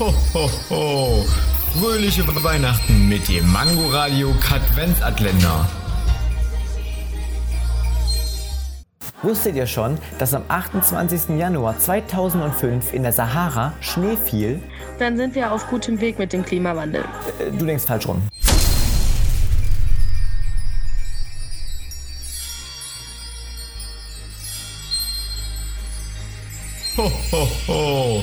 Ho, ho, ho. Fröhliche Weihnachten mit dem Mangoradio Katwenzatländer. Wusstet ihr schon, dass am 28. Januar 2005 in der Sahara Schnee fiel? Dann sind wir auf gutem Weg mit dem Klimawandel. Äh, Du denkst falsch rum. Ho, ho, ho.